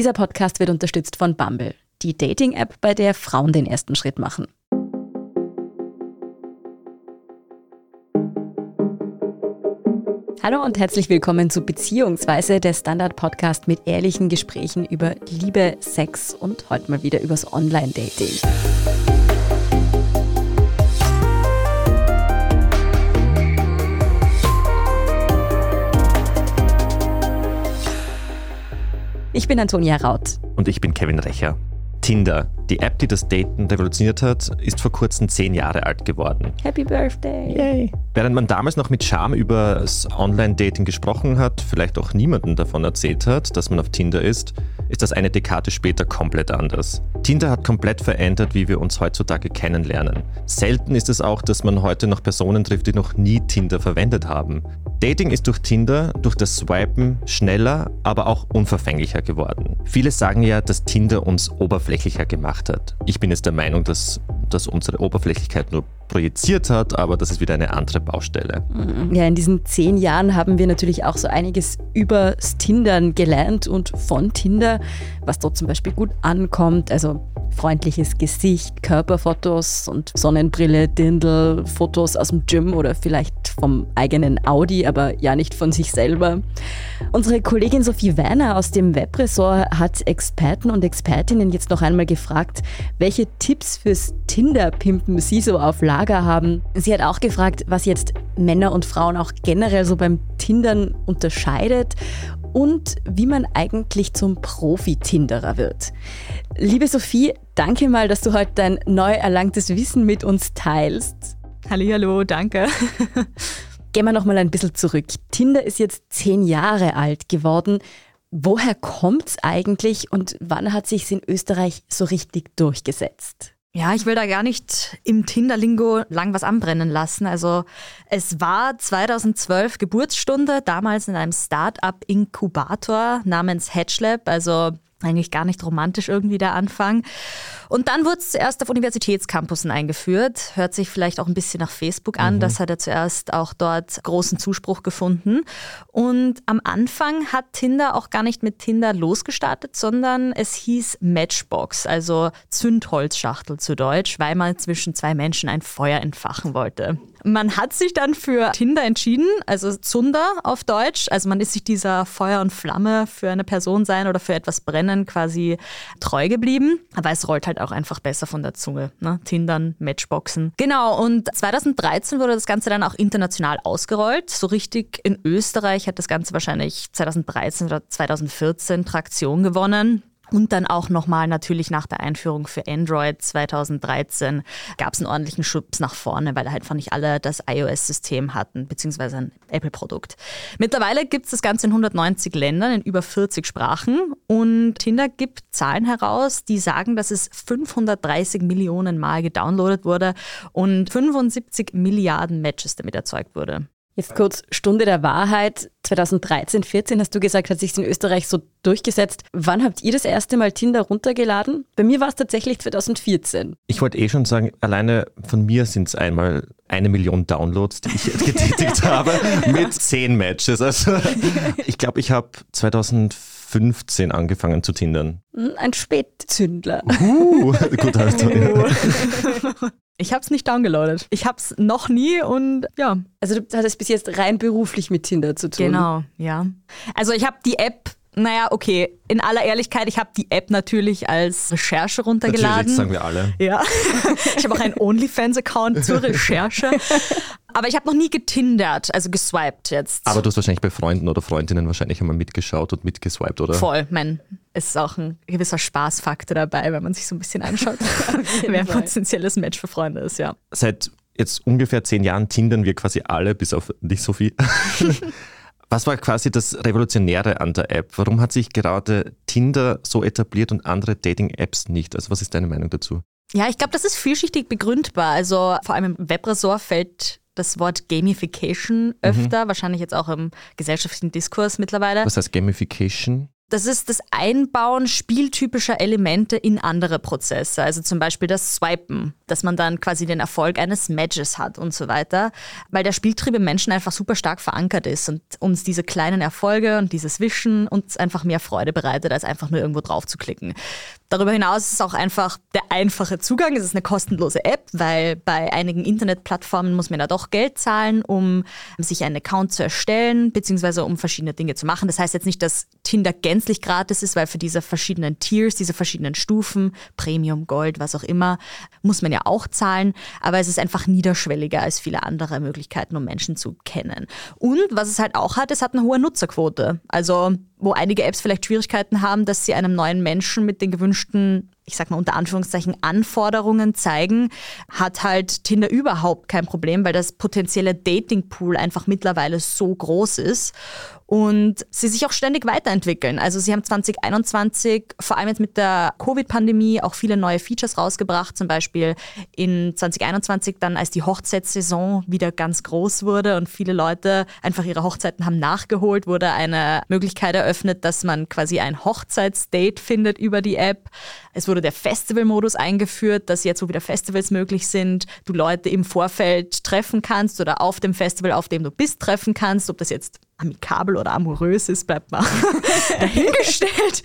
Dieser Podcast wird unterstützt von Bumble, die Dating-App, bei der Frauen den ersten Schritt machen. Hallo und herzlich willkommen zu Beziehungsweise, der Standard-Podcast mit ehrlichen Gesprächen über Liebe, Sex und heute mal wieder übers Online-Dating. Ich bin Antonia Raut. Und ich bin Kevin Recher. Tinder, die App, die das Daten revolutioniert hat, ist vor kurzem zehn Jahre alt geworden. Happy Birthday! Yay! Während man damals noch mit Charme über das Online-Dating gesprochen hat, vielleicht auch niemandem davon erzählt hat, dass man auf Tinder ist, ist das eine Dekade später komplett anders. Tinder hat komplett verändert, wie wir uns heutzutage kennenlernen. Selten ist es auch, dass man heute noch Personen trifft, die noch nie Tinder verwendet haben. Dating ist durch Tinder, durch das Swipen schneller, aber auch unverfänglicher geworden. Viele sagen ja, dass Tinder uns oberflächlicher gemacht hat. Ich bin jetzt der Meinung, dass, dass unsere Oberflächlichkeit nur projiziert hat, aber das ist wieder eine andere Baustelle. Mhm. Ja, in diesen zehn Jahren haben wir natürlich auch so einiges über Tindern gelernt und von Tinder, was dort zum Beispiel gut ankommt. Also freundliches Gesicht, Körperfotos und Sonnenbrille, Dindel, Fotos aus dem Gym oder vielleicht vom eigenen Audi, aber ja nicht von sich selber. Unsere Kollegin Sophie Werner aus dem Webressort hat Experten und Expertinnen jetzt noch einmal gefragt, welche Tipps fürs Tinder-Pimpen sie so auf Lager haben. Sie hat auch gefragt, was jetzt Männer und Frauen auch generell so beim Tindern unterscheidet und wie man eigentlich zum Profi-Tinderer wird. Liebe Sophie, danke mal, dass du heute dein neu erlangtes Wissen mit uns teilst. Hallo, danke. Gehen wir noch mal ein bisschen zurück. Tinder ist jetzt zehn Jahre alt geworden. Woher kommt es eigentlich und wann hat sich in Österreich so richtig durchgesetzt? Ja, ich will da gar nicht im Tinder-Lingo lang was anbrennen lassen. Also es war 2012 Geburtsstunde, damals in einem Start-up-Inkubator namens Hatchlab, also eigentlich gar nicht romantisch irgendwie der Anfang. Und dann wurde es zuerst auf Universitätscampussen eingeführt. Hört sich vielleicht auch ein bisschen nach Facebook an. Mhm. Das hat er zuerst auch dort großen Zuspruch gefunden. Und am Anfang hat Tinder auch gar nicht mit Tinder losgestartet, sondern es hieß Matchbox, also Zündholzschachtel zu Deutsch, weil man zwischen zwei Menschen ein Feuer entfachen wollte. Man hat sich dann für Tinder entschieden, also Zunder auf Deutsch. Also man ist sich dieser Feuer und Flamme für eine Person sein oder für etwas brennen quasi treu geblieben. Aber es rollt halt auch einfach besser von der Zunge. Ne? Tindern, Matchboxen. Genau, und 2013 wurde das Ganze dann auch international ausgerollt. So richtig in Österreich hat das Ganze wahrscheinlich 2013 oder 2014 Traktion gewonnen. Und dann auch nochmal natürlich nach der Einführung für Android 2013 gab es einen ordentlichen Schubs nach vorne, weil einfach nicht alle das iOS-System hatten, beziehungsweise ein Apple-Produkt. Mittlerweile gibt es das Ganze in 190 Ländern, in über 40 Sprachen. Und Tinder gibt Zahlen heraus, die sagen, dass es 530 Millionen Mal gedownloadet wurde und 75 Milliarden Matches damit erzeugt wurde. Jetzt kurz Stunde der Wahrheit. 2013, 14 hast du gesagt, hat sich in Österreich so durchgesetzt. Wann habt ihr das erste Mal Tinder runtergeladen? Bei mir war es tatsächlich 2014. Ich wollte eh schon sagen, alleine von mir sind es einmal eine Million Downloads, die ich getätigt habe, mit zehn Matches. Also ich glaube, ich habe 2015 angefangen zu tindern. Hm, ein Spätzündler. Uh, gut, also, ja. Ich habe es nicht downgeloadet. Ich habe es noch nie und ja. Also du hattest bis jetzt rein beruflich mit Tinder zu tun. Genau, ja. Also ich habe die App naja, okay. In aller Ehrlichkeit, ich habe die App natürlich als Recherche runtergeladen. Natürlich, sagen wir alle. Ja. Ich habe auch einen OnlyFans-Account zur Recherche. Aber ich habe noch nie getindert, also geswiped jetzt. Aber du hast wahrscheinlich bei Freunden oder Freundinnen wahrscheinlich einmal mitgeschaut und mitgeswiped, oder? Voll, man. Es ist auch ein gewisser Spaßfaktor dabei, wenn man sich so ein bisschen anschaut, wer ein potenzielles Match für Freunde ist, ja. Seit jetzt ungefähr zehn Jahren tindern wir quasi alle, bis auf dich, Sophie. Was war quasi das Revolutionäre an der App? Warum hat sich gerade Tinder so etabliert und andere Dating-Apps nicht? Also was ist deine Meinung dazu? Ja, ich glaube, das ist vielschichtig begründbar. Also vor allem im Webressort fällt das Wort Gamification öfter, mhm. wahrscheinlich jetzt auch im gesellschaftlichen Diskurs mittlerweile. Was heißt Gamification? Das ist das Einbauen spieltypischer Elemente in andere Prozesse. Also zum Beispiel das Swipen, dass man dann quasi den Erfolg eines Matches hat und so weiter. Weil der Spieltrieb im Menschen einfach super stark verankert ist und uns diese kleinen Erfolge und dieses Wischen uns einfach mehr Freude bereitet, als einfach nur irgendwo drauf zu klicken. Darüber hinaus ist es auch einfach der einfache Zugang. Es ist eine kostenlose App, weil bei einigen Internetplattformen muss man da doch Geld zahlen, um sich einen Account zu erstellen, beziehungsweise um verschiedene Dinge zu machen. Das heißt jetzt nicht, dass Tinder gänzlich gratis ist, weil für diese verschiedenen Tiers, diese verschiedenen Stufen, Premium, Gold, was auch immer, muss man ja auch zahlen. Aber es ist einfach niederschwelliger als viele andere Möglichkeiten, um Menschen zu kennen. Und was es halt auch hat, es hat eine hohe Nutzerquote. Also wo einige Apps vielleicht Schwierigkeiten haben, dass sie einem neuen Menschen mit den gewünschten ich sag mal unter Anführungszeichen, Anforderungen zeigen, hat halt Tinder überhaupt kein Problem, weil das potenzielle Datingpool einfach mittlerweile so groß ist und sie sich auch ständig weiterentwickeln. Also sie haben 2021, vor allem jetzt mit der Covid-Pandemie, auch viele neue Features rausgebracht. Zum Beispiel in 2021 dann, als die Hochzeitssaison wieder ganz groß wurde und viele Leute einfach ihre Hochzeiten haben nachgeholt, wurde eine Möglichkeit eröffnet, dass man quasi ein Hochzeitsdate findet über die App. Es wurde der Festival-Modus eingeführt, dass jetzt, wo wieder Festivals möglich sind, du Leute im Vorfeld treffen kannst oder auf dem Festival, auf dem du bist, treffen kannst. Ob das jetzt amikabel oder amorös ist, bleibt mal dahingestellt.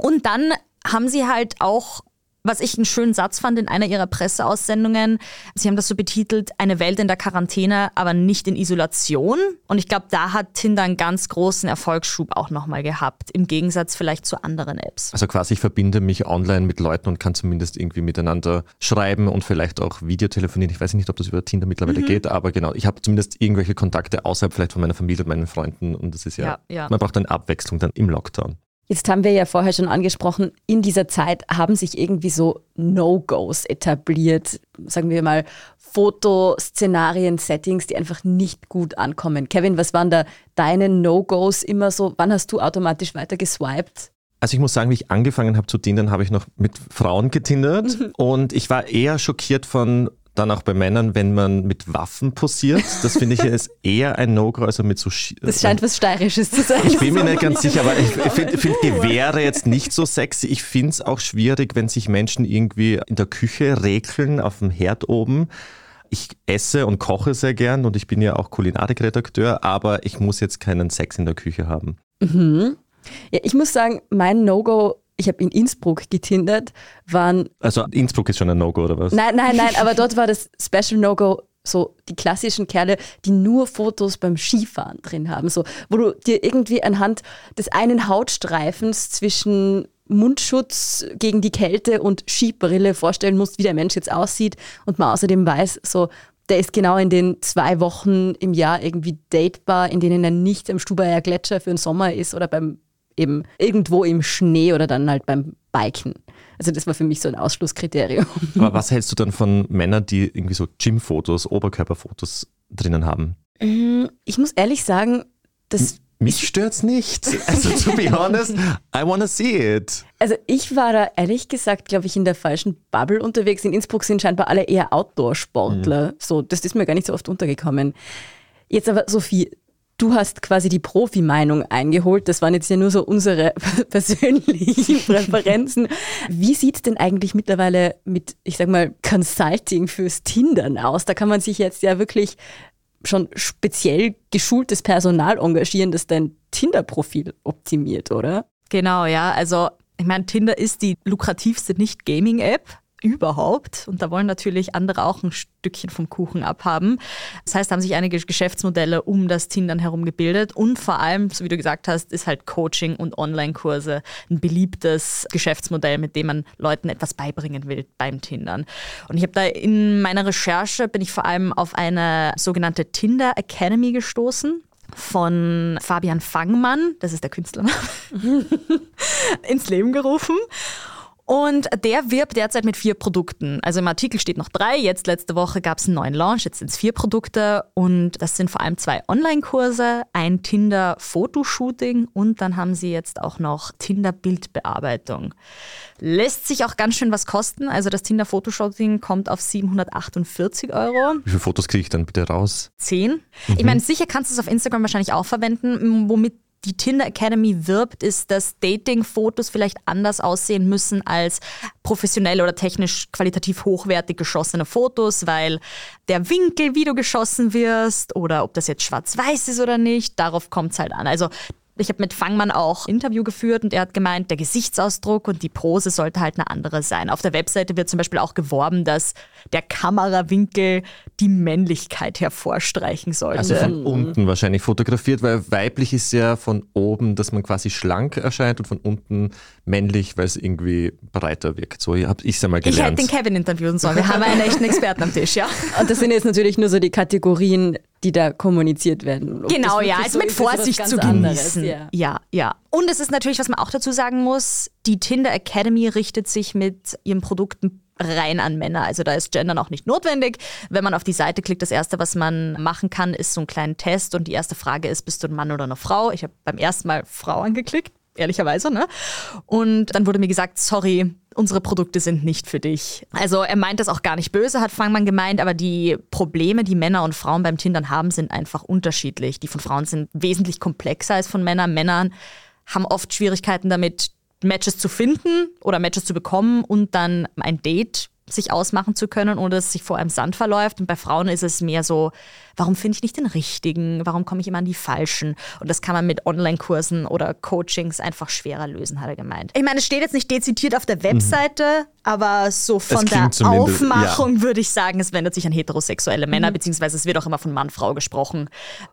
Und dann haben sie halt auch was ich einen schönen Satz fand in einer ihrer Presseaussendungen, sie haben das so betitelt, eine Welt in der Quarantäne, aber nicht in Isolation. Und ich glaube, da hat Tinder einen ganz großen Erfolgsschub auch nochmal gehabt, im Gegensatz vielleicht zu anderen Apps. Also quasi ich verbinde mich online mit Leuten und kann zumindest irgendwie miteinander schreiben und vielleicht auch Videotelefonieren. Ich weiß nicht, ob das über Tinder mittlerweile mhm. geht, aber genau, ich habe zumindest irgendwelche Kontakte außerhalb vielleicht von meiner Familie und meinen Freunden und das ist ja, ja, ja. man braucht eine Abwechslung dann im Lockdown. Jetzt haben wir ja vorher schon angesprochen, in dieser Zeit haben sich irgendwie so No-Gos etabliert, sagen wir mal Fotoszenarien, Settings, die einfach nicht gut ankommen. Kevin, was waren da deine No-Gos immer so? Wann hast du automatisch weiter geswiped? Also ich muss sagen, wie ich angefangen habe zu tindern, habe ich noch mit Frauen getindert mhm. und ich war eher schockiert von dann auch bei Männern, wenn man mit Waffen posiert. Das finde ich ist eher ein No-Go, also mit so. Sch das scheint was Steirisches zu sein. Ich bin mir nicht ganz sicher, aber ich finde find Gewehre jetzt nicht so sexy. Ich finde es auch schwierig, wenn sich Menschen irgendwie in der Küche regeln, auf dem Herd oben. Ich esse und koche sehr gern und ich bin ja auch Kulinarikredakteur, aber ich muss jetzt keinen Sex in der Küche haben. Mhm. Ja, ich muss sagen, mein No-Go ich habe in Innsbruck getindert, waren. Also Innsbruck ist schon ein No-Go, oder was? Nein, nein, nein, aber dort war das Special No-Go so die klassischen Kerle, die nur Fotos beim Skifahren drin haben. So, wo du dir irgendwie anhand des einen Hautstreifens zwischen Mundschutz gegen die Kälte und Skibrille vorstellen musst, wie der Mensch jetzt aussieht und man außerdem weiß, so der ist genau in den zwei Wochen im Jahr irgendwie datebar, in denen er nicht am Stubaier Gletscher für den Sommer ist oder beim eben irgendwo im Schnee oder dann halt beim Biken. Also das war für mich so ein Ausschlusskriterium. Aber was hältst du dann von Männern, die irgendwie so Gym-Fotos, Oberkörperfotos drinnen haben? Mm, ich muss ehrlich sagen, das mich stört's nicht. Also to be honest, I wanna see it. Also ich war da ehrlich gesagt, glaube ich, in der falschen Bubble unterwegs. In Innsbruck sind scheinbar alle eher Outdoor-Sportler. Mhm. So, das ist mir gar nicht so oft untergekommen. Jetzt aber, Sophie, Du hast quasi die Profi-Meinung eingeholt. Das waren jetzt ja nur so unsere persönlichen Präferenzen. Wie sieht es denn eigentlich mittlerweile mit, ich sag mal, Consulting fürs Tindern aus? Da kann man sich jetzt ja wirklich schon speziell geschultes Personal engagieren, das dein Tinder-Profil optimiert, oder? Genau, ja. Also ich meine, Tinder ist die lukrativste Nicht-Gaming-App überhaupt. Und da wollen natürlich andere auch ein Stückchen vom Kuchen abhaben. Das heißt, haben sich einige Geschäftsmodelle um das Tindern herum gebildet. Und vor allem, so wie du gesagt hast, ist halt Coaching und Online-Kurse ein beliebtes Geschäftsmodell, mit dem man Leuten etwas beibringen will beim Tindern. Und ich habe da in meiner Recherche bin ich vor allem auf eine sogenannte Tinder Academy gestoßen von Fabian Fangmann, das ist der Künstlername, ins Leben gerufen. Und der wirbt derzeit mit vier Produkten. Also im Artikel steht noch drei. Jetzt letzte Woche gab es einen neuen Launch. Jetzt sind es vier Produkte. Und das sind vor allem zwei Online-Kurse, ein Tinder-Fotoshooting und dann haben sie jetzt auch noch Tinder-Bildbearbeitung. Lässt sich auch ganz schön was kosten. Also das Tinder-Fotoshooting kommt auf 748 Euro. Wie viele Fotos kriege ich dann bitte raus? Zehn. Mhm. Ich meine, sicher kannst du es auf Instagram wahrscheinlich auch verwenden, womit die Tinder Academy wirbt, ist, dass Dating-Fotos vielleicht anders aussehen müssen als professionell oder technisch qualitativ hochwertig geschossene Fotos, weil der Winkel, wie du geschossen wirst, oder ob das jetzt schwarz-weiß ist oder nicht, darauf kommt es halt an. Also ich habe mit Fangmann auch Interview geführt und er hat gemeint, der Gesichtsausdruck und die Pose sollte halt eine andere sein. Auf der Webseite wird zum Beispiel auch geworben, dass der Kamerawinkel die Männlichkeit hervorstreichen sollte. Also von unten wahrscheinlich fotografiert, weil weiblich ist ja von oben, dass man quasi schlank erscheint und von unten männlich, weil es irgendwie breiter wirkt. So habe ich es einmal gelernt. Ich hätte den Kevin interviewen sollen. Wir haben einen echten Experten am Tisch, ja. Und das sind jetzt natürlich nur so die Kategorien, die da kommuniziert werden. Ob genau, ja, also mit Vorsicht zu genießen. Ja. ja, ja. Und es ist natürlich, was man auch dazu sagen muss, die Tinder Academy richtet sich mit ihren Produkten rein an Männer. Also da ist Gendern auch nicht notwendig. Wenn man auf die Seite klickt, das erste, was man machen kann, ist so einen kleinen Test und die erste Frage ist, bist du ein Mann oder eine Frau? Ich habe beim ersten Mal Frau angeklickt, ehrlicherweise, ne? Und dann wurde mir gesagt, sorry, unsere Produkte sind nicht für dich. Also er meint das auch gar nicht böse, hat Fangmann gemeint, aber die Probleme, die Männer und Frauen beim Tindern haben, sind einfach unterschiedlich. Die von Frauen sind wesentlich komplexer als von Männern. Männern haben oft Schwierigkeiten damit, Matches zu finden oder Matches zu bekommen und dann ein Date sich ausmachen zu können, ohne dass es sich vor einem Sand verläuft. Und bei Frauen ist es mehr so, warum finde ich nicht den richtigen? Warum komme ich immer an die falschen? Und das kann man mit Online-Kursen oder Coachings einfach schwerer lösen, hat er gemeint. Ich meine, es steht jetzt nicht dezidiert auf der Webseite, mhm. aber so von der Aufmachung ja. würde ich sagen, es wendet sich an heterosexuelle Männer, mhm. beziehungsweise es wird auch immer von Mann-Frau gesprochen.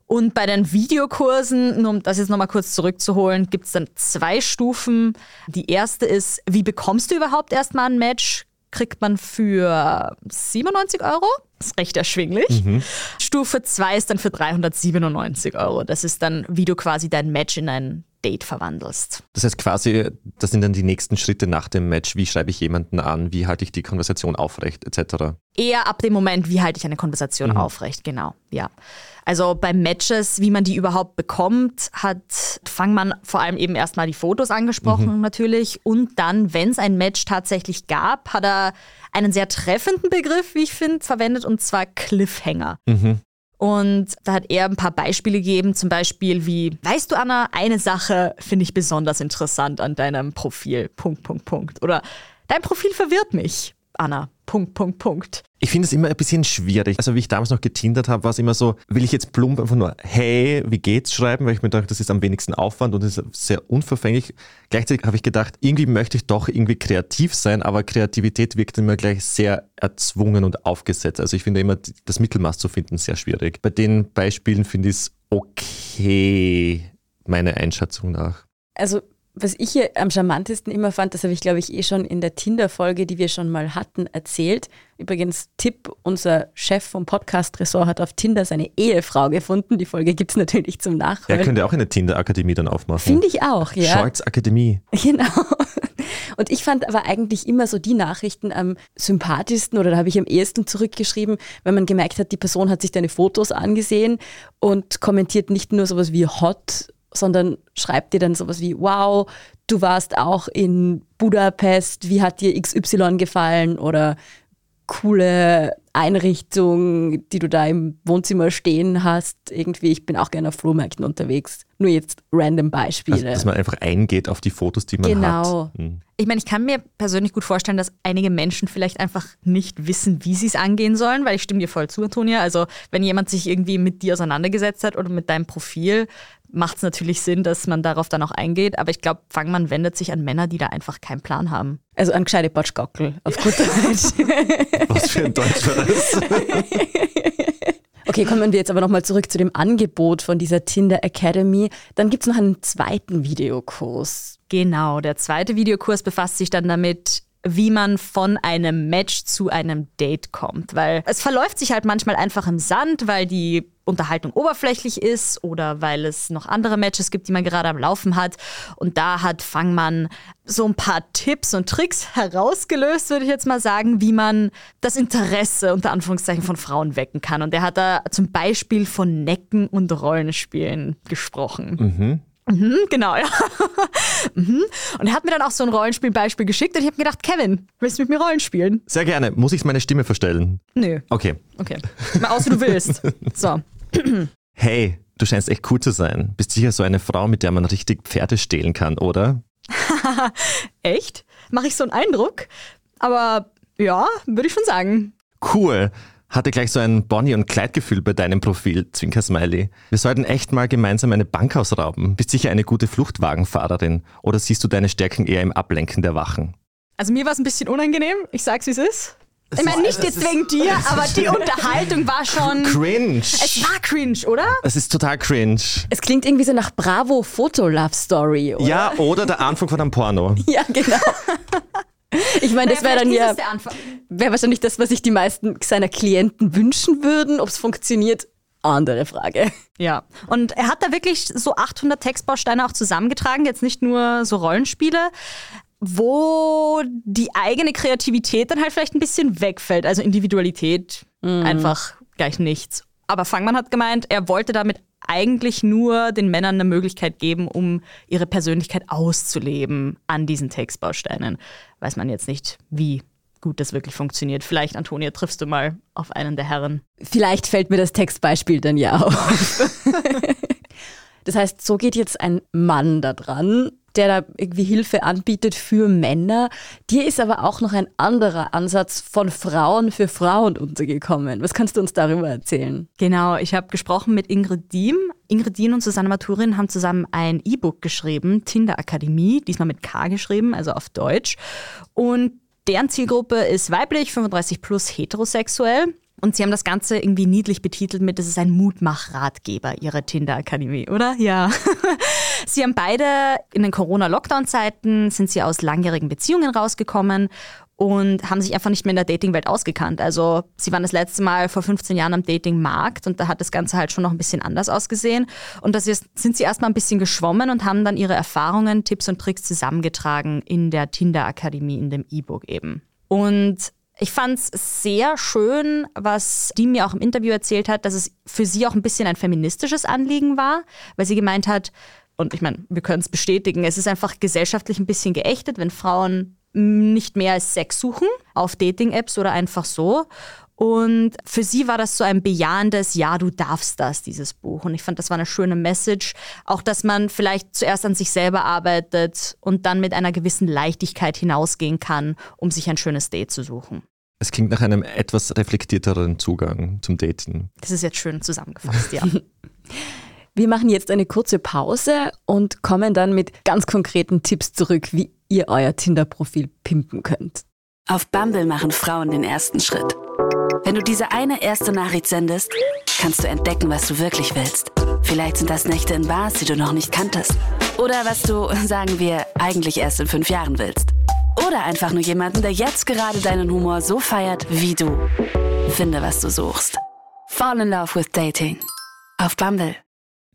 Und bei den Videokursen, nur um das jetzt nochmal kurz zurückzuholen, gibt es dann zwei Stufen. Die erste ist, wie bekommst du überhaupt erstmal ein Match? Kriegt man für 97 Euro. Das ist recht erschwinglich. Mhm. Stufe 2 ist dann für 397 Euro. Das ist dann, wie du quasi dein Match in ein Date verwandelst. Das heißt quasi, das sind dann die nächsten Schritte nach dem Match. Wie schreibe ich jemanden an? Wie halte ich die Konversation aufrecht, etc. Eher ab dem Moment, wie halte ich eine Konversation mhm. aufrecht, genau, ja. Also bei Matches, wie man die überhaupt bekommt, hat Fangmann vor allem eben erstmal die Fotos angesprochen mhm. natürlich. Und dann, wenn es ein Match tatsächlich gab, hat er einen sehr treffenden Begriff, wie ich finde, verwendet, und zwar Cliffhanger. Mhm. Und da hat er ein paar Beispiele gegeben, zum Beispiel wie, weißt du, Anna, eine Sache finde ich besonders interessant an deinem Profil. Punkt, Punkt, Punkt. Oder dein Profil verwirrt mich. Anna. Punkt, Punkt, Punkt. Ich finde es immer ein bisschen schwierig. Also wie ich damals noch getindert habe, war es immer so, will ich jetzt plump einfach nur hey, wie geht's schreiben, weil ich mir dachte, das ist am wenigsten Aufwand und ist sehr unverfänglich. Gleichzeitig habe ich gedacht, irgendwie möchte ich doch irgendwie kreativ sein, aber Kreativität wirkt immer gleich sehr erzwungen und aufgesetzt. Also ich finde immer, das Mittelmaß zu finden sehr schwierig. Bei den Beispielen finde ich es okay, meine Einschätzung nach. Also was ich hier am charmantesten immer fand, das habe ich glaube ich eh schon in der Tinder-Folge, die wir schon mal hatten, erzählt. Übrigens, Tipp, unser Chef vom Podcast-Ressort hat auf Tinder seine Ehefrau gefunden. Die Folge gibt es natürlich zum Nachholen. Er könnte auch eine Tinder-Akademie dann aufmachen. Finde ich auch, ja. Shorts Akademie. Genau. Und ich fand aber eigentlich immer so die Nachrichten am sympathischsten oder da habe ich am ehesten zurückgeschrieben, wenn man gemerkt hat, die Person hat sich deine Fotos angesehen und kommentiert nicht nur sowas wie hot, sondern schreibt dir dann sowas wie, wow, du warst auch in Budapest, wie hat dir XY gefallen oder coole Einrichtung, die du da im Wohnzimmer stehen hast. Irgendwie, ich bin auch gerne auf Flohmärkten unterwegs. Nur jetzt random Beispiele. Also, dass man einfach eingeht auf die Fotos, die man genau. hat. Genau. Ich meine, ich kann mir persönlich gut vorstellen, dass einige Menschen vielleicht einfach nicht wissen, wie sie es angehen sollen, weil ich stimme dir voll zu, Antonia. Also, wenn jemand sich irgendwie mit dir auseinandergesetzt hat oder mit deinem Profil, macht es natürlich Sinn, dass man darauf dann auch eingeht. Aber ich glaube, Fangmann wendet sich an Männer, die da einfach keinen Plan haben. Also an gescheite Botschgockel, auf gut Deutsch. Was für ein Deutsch war das? Okay, kommen wir jetzt aber nochmal zurück zu dem Angebot von dieser Tinder Academy. Dann gibt es noch einen zweiten Videokurs. Genau, der zweite Videokurs befasst sich dann damit, wie man von einem Match zu einem Date kommt. Weil es verläuft sich halt manchmal einfach im Sand, weil die Unterhaltung oberflächlich ist oder weil es noch andere Matches gibt, die man gerade am Laufen hat. Und da hat Fangmann so ein paar Tipps und Tricks herausgelöst, würde ich jetzt mal sagen, wie man das Interesse unter Anführungszeichen von Frauen wecken kann. Und er hat da zum Beispiel von Necken und Rollenspielen gesprochen. Mhm. Mhm, genau, ja. mhm. Und er hat mir dann auch so ein Rollenspielbeispiel geschickt und ich habe gedacht, Kevin, willst du mit mir Rollen spielen? Sehr gerne. Muss ich meine Stimme verstellen? Nö. Okay. Okay. Mal aus, wie du willst. So. hey, Du scheinst echt cool zu sein. Bist sicher so eine Frau, mit der man richtig Pferde stehlen kann, oder? echt? Mache ich so einen Eindruck? Aber ja, würde ich schon sagen. Cool. Hatte gleich so ein Bonnie- und Kleidgefühl bei deinem Profil, Zwinker Smiley. Wir sollten echt mal gemeinsam eine Bank ausrauben. Bist sicher eine gute Fluchtwagenfahrerin. Oder siehst du deine Stärken eher im Ablenken der Wachen? Also mir war es ein bisschen unangenehm. Ich sag's, wie es ist. Ich meine, nicht jetzt wegen dir, aber die Unterhaltung war schon. Cringe. Es war cringe, oder? Es ist total cringe. Es klingt irgendwie so nach Bravo Foto Love Story, oder? Ja, oder der Anfang von einem Porno. Ja, genau. Ich meine, das wäre dann ja, ist es der Anfang. wäre wahrscheinlich das, was sich die meisten seiner Klienten wünschen würden. Ob es funktioniert, andere Frage. Ja, und er hat da wirklich so 800 Textbausteine auch zusammengetragen, jetzt nicht nur so Rollenspiele, wo die eigene Kreativität dann halt vielleicht ein bisschen wegfällt. Also Individualität einfach gleich nichts. Aber Fangmann hat gemeint, er wollte damit eigentlich nur den Männern eine Möglichkeit geben, um ihre Persönlichkeit auszuleben an diesen Textbausteinen. Weiß man jetzt nicht, wie gut das wirklich funktioniert. Vielleicht, Antonia, triffst du mal auf einen der Herren. Vielleicht fällt mir das Textbeispiel dann ja auf. Das heißt, so geht jetzt ein Mann da dran, der da irgendwie Hilfe anbietet für Männer. Dir ist aber auch noch ein anderer Ansatz von Frauen für Frauen untergekommen. Was kannst du uns darüber erzählen? Genau, ich habe gesprochen mit Ingrid Diem. Ingrid Diem und Susanne Maturin haben zusammen ein E-Book geschrieben, Tinder Akademie, diesmal mit K geschrieben, also auf Deutsch. Und deren Zielgruppe ist weiblich, 35 plus heterosexuell. Und sie haben das Ganze irgendwie niedlich betitelt mit, das ist ein Mutmach-Ratgeber ihrer Tinder-Akademie, oder? Ja. sie haben beide in den Corona-Lockdown-Zeiten, sind sie aus langjährigen Beziehungen rausgekommen und haben sich einfach nicht mehr in der Dating-Welt ausgekannt. Also sie waren das letzte Mal vor 15 Jahren am Dating-Markt und da hat das Ganze halt schon noch ein bisschen anders ausgesehen. Und da sind sie erstmal ein bisschen geschwommen und haben dann ihre Erfahrungen, Tipps und Tricks zusammengetragen in der Tinder-Akademie, in dem E-Book eben. Und ich fand es sehr schön, was die mir auch im Interview erzählt hat, dass es für sie auch ein bisschen ein feministisches Anliegen war, weil sie gemeint hat, und ich meine, wir können es bestätigen, es ist einfach gesellschaftlich ein bisschen geächtet, wenn Frauen nicht mehr als Sex suchen auf Dating-Apps oder einfach so. Und für sie war das so ein bejahendes, ja, du darfst das, dieses Buch. Und ich fand, das war eine schöne Message. Auch, dass man vielleicht zuerst an sich selber arbeitet und dann mit einer gewissen Leichtigkeit hinausgehen kann, um sich ein schönes Date zu suchen. Es klingt nach einem etwas reflektierteren Zugang zum Daten. Das ist jetzt schön zusammengefasst, ja. Wir machen jetzt eine kurze Pause und kommen dann mit ganz konkreten Tipps zurück, wie ihr euer Tinder-Profil pimpen könnt. Auf Bumble machen Frauen den ersten Schritt. Wenn du diese eine erste Nachricht sendest, kannst du entdecken, was du wirklich willst. Vielleicht sind das Nächte in Bars, die du noch nicht kanntest. Oder was du, sagen wir, eigentlich erst in fünf Jahren willst. Oder einfach nur jemanden, der jetzt gerade deinen Humor so feiert wie du. Finde, was du suchst. Fall in love with dating. Auf Bumble.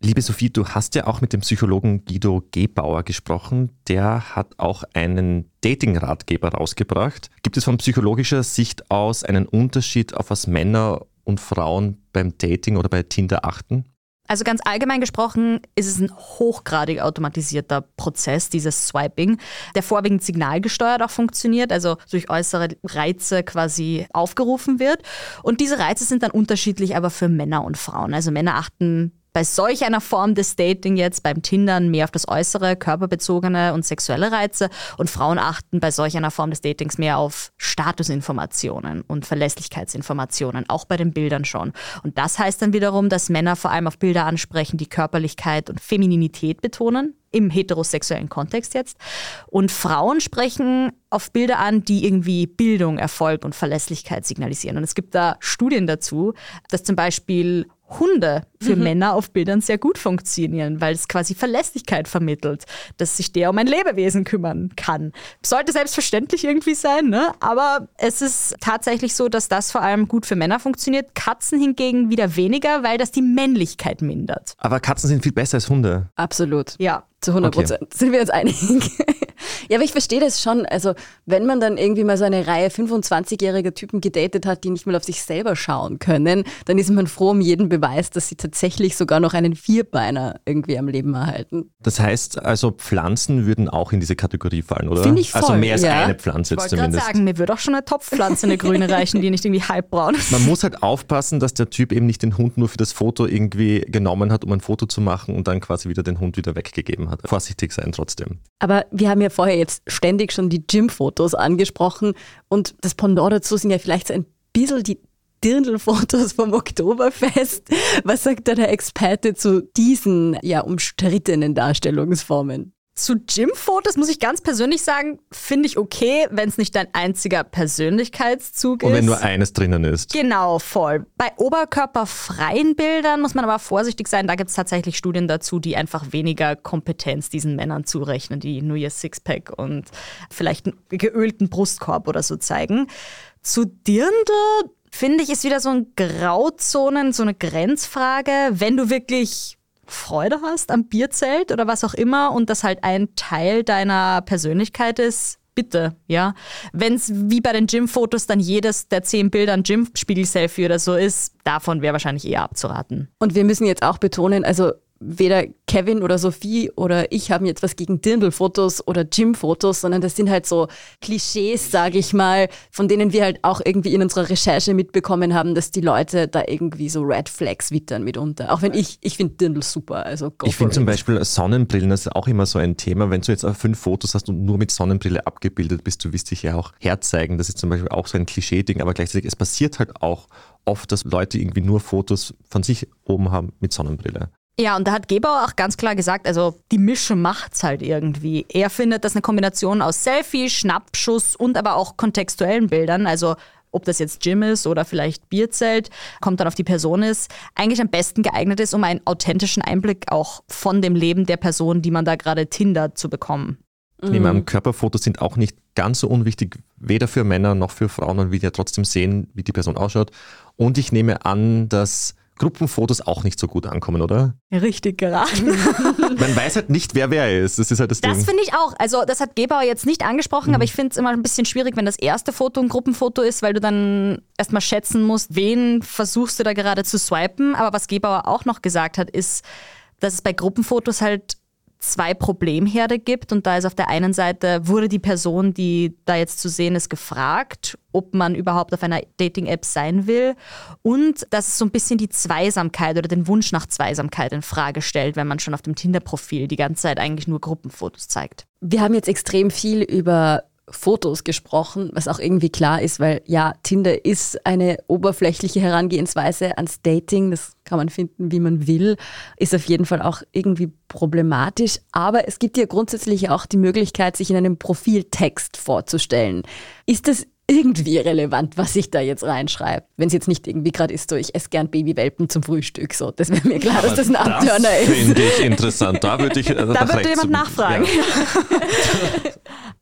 Liebe Sophie, du hast ja auch mit dem Psychologen Guido Gebauer gesprochen. Der hat auch einen Dating-Ratgeber rausgebracht. Gibt es von psychologischer Sicht aus einen Unterschied, auf was Männer und Frauen beim Dating oder bei Tinder achten? Also ganz allgemein gesprochen ist es ein hochgradig automatisierter Prozess, dieses Swiping, der vorwiegend signalgesteuert auch funktioniert, also durch äußere Reize quasi aufgerufen wird. Und diese Reize sind dann unterschiedlich aber für Männer und Frauen. Also Männer achten bei solch einer Form des Dating jetzt, beim Tindern, mehr auf das Äußere, körperbezogene und sexuelle Reize und Frauen achten bei solch einer Form des Datings mehr auf Statusinformationen und Verlässlichkeitsinformationen, auch bei den Bildern schon. Und das heißt dann wiederum, dass Männer vor allem auf Bilder ansprechen, die Körperlichkeit und Femininität betonen, im heterosexuellen Kontext jetzt. Und Frauen sprechen auf Bilder an, die irgendwie Bildung, Erfolg und Verlässlichkeit signalisieren. Und es gibt da Studien dazu, dass zum Beispiel Hunde für mhm. Männer auf Bildern sehr gut funktionieren, weil es quasi Verlässlichkeit vermittelt, dass sich der um ein Lebewesen kümmern kann. Sollte selbstverständlich irgendwie sein, ne? aber es ist tatsächlich so, dass das vor allem gut für Männer funktioniert. Katzen hingegen wieder weniger, weil das die Männlichkeit mindert. Aber Katzen sind viel besser als Hunde. Absolut. Ja, Zu 100 Prozent. Okay. Sind wir uns einig? ja, aber ich verstehe das schon. Also, wenn man dann irgendwie mal so eine Reihe 25-jähriger Typen gedatet hat, die nicht mal auf sich selber schauen können, dann ist man froh um jeden Beweis, dass sie tatsächlich sogar noch einen Vierbeiner irgendwie am Leben erhalten. Das heißt also, Pflanzen würden auch in diese Kategorie fallen, oder? Finde ich also voll. Also mehr als ja. eine Pflanze jetzt zumindest. Ich wollte sagen, mir würde auch schon eine Topfpflanze, eine grüne reichen, die nicht irgendwie halbbraun ist. Man muss halt aufpassen, dass der Typ eben nicht den Hund nur für das Foto irgendwie genommen hat, um ein Foto zu machen und dann quasi wieder den Hund wieder weggegeben hat. Vorsichtig sein trotzdem. Aber wir haben ja vorher jetzt ständig schon die Gym-Fotos angesprochen und das Pendant dazu sind ja vielleicht so ein bisschen die Dirndl-Fotos vom Oktoberfest. Was sagt da der Experte zu diesen ja umstrittenen Darstellungsformen? Zu Gym-Fotos muss ich ganz persönlich sagen, finde ich okay, wenn es nicht dein einziger Persönlichkeitszug ist. Und wenn nur eines drinnen ist. Genau, voll. Bei oberkörperfreien Bildern muss man aber vorsichtig sein. Da gibt es tatsächlich Studien dazu, die einfach weniger Kompetenz diesen Männern zurechnen, die nur ihr Sixpack und vielleicht einen geölten Brustkorb oder so zeigen. Zu Dirndl finde ich, ist wieder so ein Grauzonen, so eine Grenzfrage. Wenn du wirklich Freude hast am Bierzelt oder was auch immer und das halt ein Teil deiner Persönlichkeit ist, bitte, ja. Wenn es wie bei den Gym-Fotos dann jedes der zehn Bilder ein Gym-Spiegel-Selfie oder so ist, davon wäre wahrscheinlich eher abzuraten. Und wir müssen jetzt auch betonen, also weder Kevin oder Sophie oder ich haben jetzt was gegen Dirndl-Fotos oder Gym-Fotos, sondern das sind halt so Klischees, sage ich mal, von denen wir halt auch irgendwie in unserer Recherche mitbekommen haben, dass die Leute da irgendwie so Red Flags wittern mitunter. Auch wenn ich, ich finde Dirndl super. Also ich finde zum Beispiel Sonnenbrillen, das ist auch immer so ein Thema. Wenn du jetzt fünf Fotos hast und nur mit Sonnenbrille abgebildet bist, du wirst dich ja auch herzeigen. Das ist zum Beispiel auch so ein Klischee-Ding, aber gleichzeitig, es passiert halt auch oft, dass Leute irgendwie nur Fotos von sich oben haben mit Sonnenbrille. Ja, und da hat Gebauer auch ganz klar gesagt, also die Mische macht's halt irgendwie. Er findet, dass eine Kombination aus Selfie, Schnappschuss und aber auch kontextuellen Bildern, also ob das jetzt Gym ist oder vielleicht Bierzelt, kommt dann auf die Person ist, eigentlich am besten geeignet ist, um einen authentischen Einblick auch von dem Leben der Person, die man da gerade Tinder zu bekommen. Ich nehme an, Körperfotos sind auch nicht ganz so unwichtig, weder für Männer noch für Frauen, und wir ja trotzdem sehen, wie die Person ausschaut. Und ich nehme an, dass Gruppenfotos auch nicht so gut ankommen, oder? Richtig geraten. Man weiß halt nicht, wer wer ist. Das ist halt das, das Ding. Das finde ich auch. Also, das hat Gebauer jetzt nicht angesprochen, mhm. aber ich finde es immer ein bisschen schwierig, wenn das erste Foto ein Gruppenfoto ist, weil du dann erstmal schätzen musst, wen versuchst du da gerade zu swipen. Aber was Gebauer auch noch gesagt hat, ist, dass es bei Gruppenfotos halt zwei Problemherde gibt. Und da ist auf der einen Seite, wurde die Person, die da jetzt zu sehen ist, gefragt, ob man überhaupt auf einer Dating-App sein will. Und dass es so ein bisschen die Zweisamkeit oder den Wunsch nach Zweisamkeit in Frage stellt, wenn man schon auf dem Tinder-Profil die ganze Zeit eigentlich nur Gruppenfotos zeigt. Wir haben jetzt extrem viel über Fotos gesprochen, was auch irgendwie klar ist, weil ja, Tinder ist eine oberflächliche Herangehensweise ans Dating. Das kann man finden, wie man will. Ist auf jeden Fall auch irgendwie problematisch. Aber es gibt ja grundsätzlich auch die Möglichkeit, sich in einem Profiltext vorzustellen. Ist das irgendwie relevant, was ich da jetzt reinschreibe. Wenn es jetzt nicht irgendwie gerade ist, so ich esse gern Babywelpen zum Frühstück. So, das wäre mir klar, Aber dass das ein Abtörner ist. Finde ich interessant. Da würde ich äh, Da würde jemand nachfragen. Ja.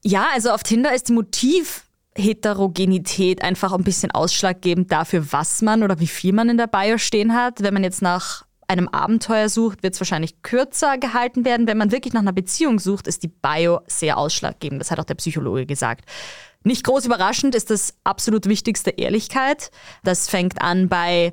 ja, also auf Tinder ist die Motivheterogenität einfach ein bisschen ausschlaggebend dafür, was man oder wie viel man in der Bio stehen hat. Wenn man jetzt nach einem Abenteuer sucht, wird es wahrscheinlich kürzer gehalten werden. Wenn man wirklich nach einer Beziehung sucht, ist die Bio sehr ausschlaggebend. Das hat auch der Psychologe gesagt. Nicht groß überraschend ist das absolut wichtigste Ehrlichkeit. Das fängt an bei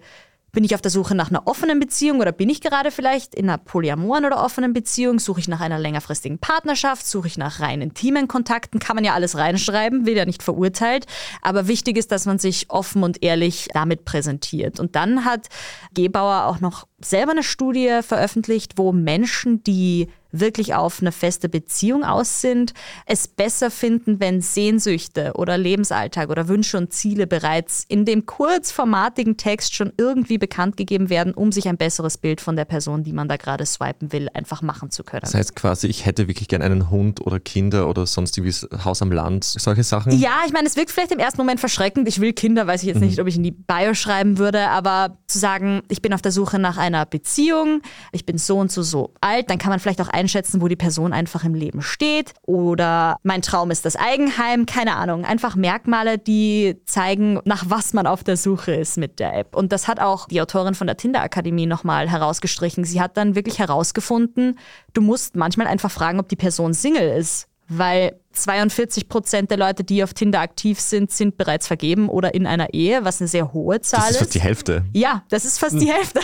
bin ich auf der Suche nach einer offenen Beziehung oder bin ich gerade vielleicht in einer polyamoren oder offenen Beziehung? Suche ich nach einer längerfristigen Partnerschaft? Suche ich nach rein intimen Kontakten? Kann man ja alles reinschreiben, wird ja nicht verurteilt. Aber wichtig ist, dass man sich offen und ehrlich damit präsentiert. Und dann hat Gebauer auch noch selber eine Studie veröffentlicht, wo Menschen, die wirklich auf eine feste Beziehung aus sind, es besser finden, wenn Sehnsüchte oder Lebensalltag oder Wünsche und Ziele bereits in dem kurzformatigen Text schon irgendwie bekannt gegeben werden, um sich ein besseres Bild von der Person, die man da gerade swipen will, einfach machen zu können. Das heißt quasi, ich hätte wirklich gern einen Hund oder Kinder oder sonst wie Haus am Land, solche Sachen? Ja, ich meine, es wirkt vielleicht im ersten Moment verschreckend. Ich will Kinder, weiß ich jetzt mhm. nicht, ob ich in die Bio schreiben würde, aber zu sagen, ich bin auf der Suche nach einer Beziehung, ich bin so und so so alt, dann kann man vielleicht auch ein einschätzen, wo die Person einfach im Leben steht. Oder mein Traum ist das Eigenheim, keine Ahnung. Einfach Merkmale, die zeigen, nach was man auf der Suche ist mit der App. Und das hat auch die Autorin von der Tinder-Akademie nochmal herausgestrichen. Sie hat dann wirklich herausgefunden, du musst manchmal einfach fragen, ob die Person Single ist weil 42 Prozent der Leute, die auf Tinder aktiv sind, sind bereits vergeben oder in einer Ehe, was eine sehr hohe Zahl ist. Das ist fast die Hälfte. Ja, das ist fast die Hälfte.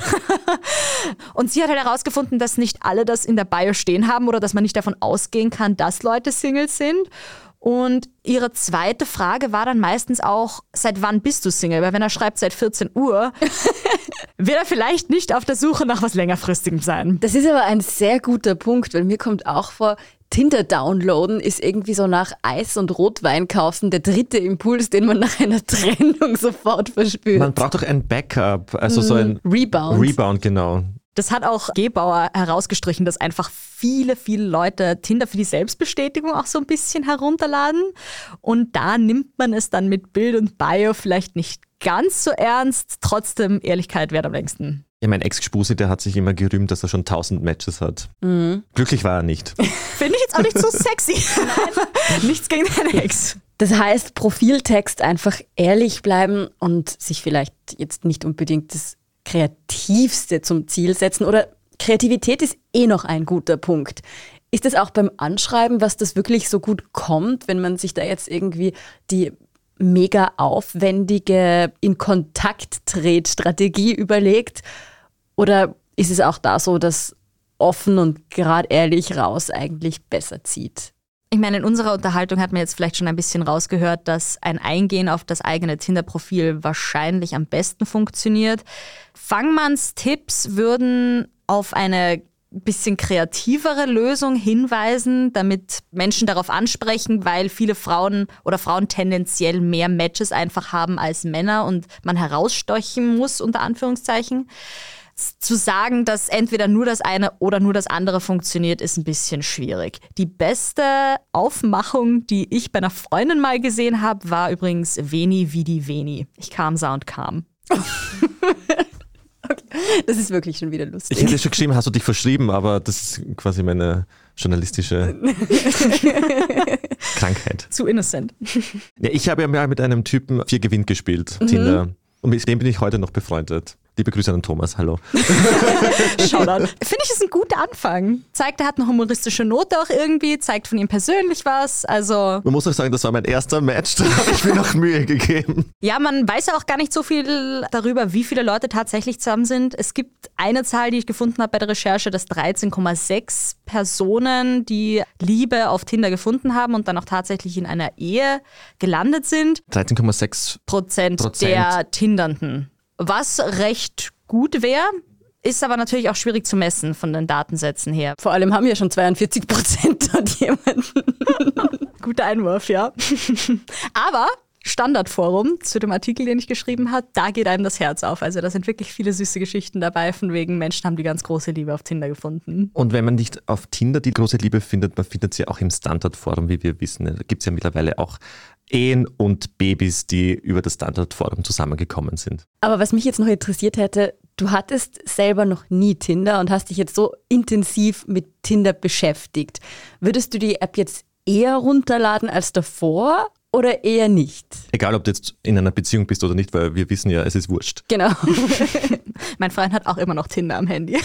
Und sie hat halt herausgefunden, dass nicht alle das in der Bio stehen haben oder dass man nicht davon ausgehen kann, dass Leute Single sind. Und ihre zweite Frage war dann meistens auch, seit wann bist du Single? Weil wenn er schreibt seit 14 Uhr, wird er vielleicht nicht auf der Suche nach was längerfristigem sein. Das ist aber ein sehr guter Punkt, weil mir kommt auch vor, Tinder downloaden ist irgendwie so nach Eis und Rotwein kaufen der dritte Impuls, den man nach einer Trennung sofort verspürt. Man braucht doch ein Backup, also so ein Rebound. Rebound, genau. Das hat auch Gebauer herausgestrichen, dass einfach viele, viele Leute Tinder für die Selbstbestätigung auch so ein bisschen herunterladen. Und da nimmt man es dann mit Bild und Bio vielleicht nicht ganz so ernst. Trotzdem, Ehrlichkeit wert am längsten. Ja, mein Ex-Spusi, der hat sich immer gerühmt, dass er schon 1000 Matches hat. Mhm. Glücklich war er nicht. Finde ich jetzt auch nicht so sexy. Nichts gegen deinen Ex. Das heißt, Profiltext einfach ehrlich bleiben und sich vielleicht jetzt nicht unbedingt das Kreativste zum Ziel setzen oder Kreativität ist eh noch ein guter Punkt. Ist es auch beim Anschreiben, was das wirklich so gut kommt, wenn man sich da jetzt irgendwie die mega aufwendige in Kontakt tritt Strategie überlegt? Oder ist es auch da so, dass offen und gerade ehrlich raus eigentlich besser zieht? Ich meine, in unserer Unterhaltung hat man jetzt vielleicht schon ein bisschen rausgehört, dass ein Eingehen auf das eigene Tinder-Profil wahrscheinlich am besten funktioniert. Fangmanns Tipps würden auf eine bisschen kreativere Lösung hinweisen, damit Menschen darauf ansprechen, weil viele Frauen oder Frauen tendenziell mehr Matches einfach haben als Männer und man herausstochen muss, unter Anführungszeichen. Zu sagen, dass entweder nur das eine oder nur das andere funktioniert, ist ein bisschen schwierig. Die beste Aufmachung, die ich bei einer Freundin mal gesehen habe, war übrigens Veni Vidi Veni. Ich kam, sah und kam. Das ist wirklich schon wieder lustig. Ich hätte schon geschrieben, hast du dich verschrieben, aber das ist quasi meine journalistische Krankheit. Zu innocent. Ja, ich habe ja mal mit einem Typen vier Gewinn gespielt, mhm. Tinder. Und mit dem bin ich heute noch befreundet. Liebe Grüße an Thomas, hallo. Shoutout. Finde ich, ist ein guter Anfang. Zeigt, er hat eine humoristische Note auch irgendwie, zeigt von ihm persönlich was. Also. Man muss auch sagen, das war mein erster Match, da habe ich mir noch Mühe gegeben. Ja, man weiß ja auch gar nicht so viel darüber, wie viele Leute tatsächlich zusammen sind. Es gibt eine Zahl, die ich gefunden habe bei der Recherche, dass 13,6 Personen, die Liebe auf Tinder gefunden haben und dann auch tatsächlich in einer Ehe gelandet sind. 13,6 Prozent, Prozent der Tindernden was recht gut wäre. Ist aber natürlich auch schwierig zu messen von den Datensätzen her. Vor allem haben ja schon 42 Prozent dort jemanden. Guter Einwurf, ja. aber Standardforum zu dem Artikel, den ich geschrieben habe, da geht einem das Herz auf. Also da sind wirklich viele süße Geschichten dabei, von wegen Menschen haben die ganz große Liebe auf Tinder gefunden. Und wenn man nicht auf Tinder die große Liebe findet, man findet sie auch im Standardforum, wie wir wissen. Da gibt es ja mittlerweile auch Ehen und Babys, die über das Standardforum zusammengekommen sind. Aber was mich jetzt noch interessiert hätte, du hattest selber noch nie Tinder und hast dich jetzt so intensiv mit Tinder beschäftigt. Würdest du die App jetzt eher runterladen als davor oder eher nicht? Egal, ob du jetzt in einer Beziehung bist oder nicht, weil wir wissen ja, es ist wurscht. Genau. mein Freund hat auch immer noch Tinder am Handy.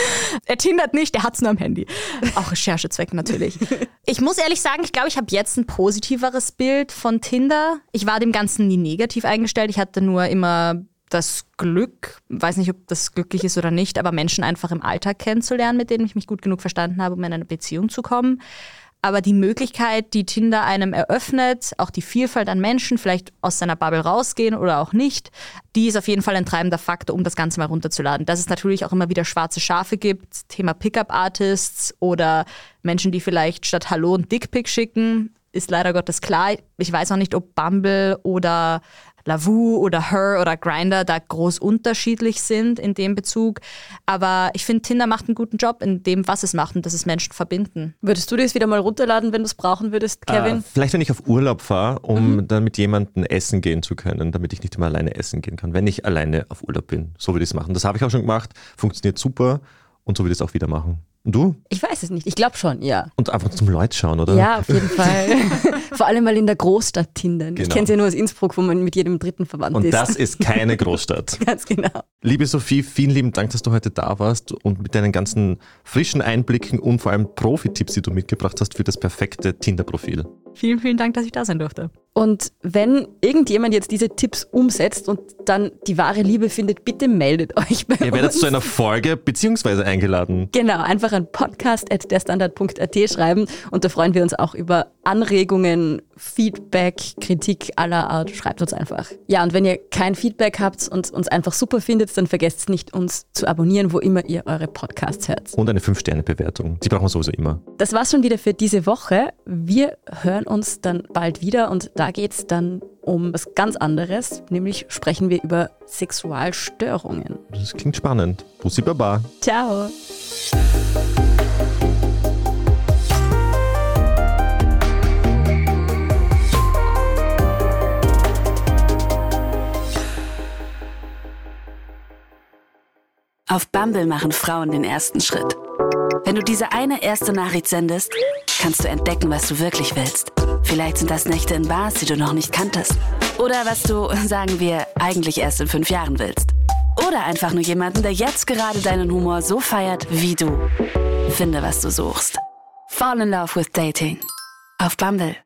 er tindert nicht, er hat es nur am Handy. Auch Recherchezweck natürlich. Ich muss ehrlich sagen, ich glaube, ich habe jetzt ein positiveres Bild von Tinder. Ich war dem Ganzen nie negativ eingestellt. Ich hatte nur immer das Glück, weiß nicht, ob das glücklich ist oder nicht, aber Menschen einfach im Alltag kennenzulernen, mit denen ich mich gut genug verstanden habe, um in eine Beziehung zu kommen. Aber die Möglichkeit, die Tinder einem eröffnet, auch die Vielfalt an Menschen, vielleicht aus seiner Bubble rausgehen oder auch nicht, die ist auf jeden Fall ein treibender Faktor, um das Ganze mal runterzuladen. Dass es natürlich auch immer wieder schwarze Schafe gibt, Thema Pickup-Artists oder Menschen, die vielleicht statt Hallo und Dickpick schicken, ist leider Gottes klar. Ich weiß auch nicht, ob Bumble oder Lavu oder Her oder Grinder da groß unterschiedlich sind in dem Bezug. Aber ich finde, Tinder macht einen guten Job in dem, was es macht und dass es Menschen verbinden. Würdest du das wieder mal runterladen, wenn du es brauchen würdest, Kevin? Äh, vielleicht, wenn ich auf Urlaub fahre, um mhm. dann mit jemandem essen gehen zu können, damit ich nicht immer alleine essen gehen kann, wenn ich alleine auf Urlaub bin. So würde ich es machen. Das habe ich auch schon gemacht, funktioniert super. und so würde ich es auch wieder machen. Und du? Ich weiß es nicht. Ich glaube schon, ja. Und einfach zum Leute schauen, oder? Ja, auf jeden Fall. Vor allem mal in der Großstadt tindern. Ich Genau. kenne es ja nur aus Innsbruck, wo man mit jedem Dritten verwandt Und ist. das ist keine Großstadt. Ganz genau. Liebe Sophie, vielen lieben Dank, dass du heute da warst und mit deinen ganzen frischen Einblicken und vor allem Profi-Tipps, die du mitgebracht hast für das perfekte Tinder-Profil. Vielen, vielen Dank, dass ich da sein durfte. Und wenn irgendjemand jetzt diese Tipps umsetzt und dann die wahre Liebe findet, bitte meldet euch bei Ihr werdet uns. zu einer Folge beziehungsweise eingeladen. Genau, einfach an podcast.derstandard.at schreiben und da freuen wir uns auch über Anregungen, Feedback, Kritik aller Art. Schreibt uns einfach. Ja, und wenn ihr kein Feedback habt und uns einfach super findet, dann vergesst nicht, uns zu abonnieren, wo immer ihr eure Podcasts hört. Und eine 5-Sterne-Bewertung. Die brauchen wir sowieso immer. Das war's schon wieder für diese Woche. Wir hören uns dann bald wieder und da geht's dann um was ganz anderes, nämlich sprechen wir über Sexualstörungen. Das klingt spannend. Bussi Baba. Ciao! Auf Bumble machen Frauen den ersten Schritt. Wenn du diese eine erste Nachricht sendest, kannst du entdecken, was du wirklich willst. Vielleicht sind das Nächte in Bars, die du noch nicht kanntest. Oder was du, sagen wir, eigentlich erst in fünf Jahren willst. Oder einfach nur jemanden, der jetzt gerade deinen Humor so feiert wie du. Finde, was du suchst. Fall in Love with Dating. Auf Bumble.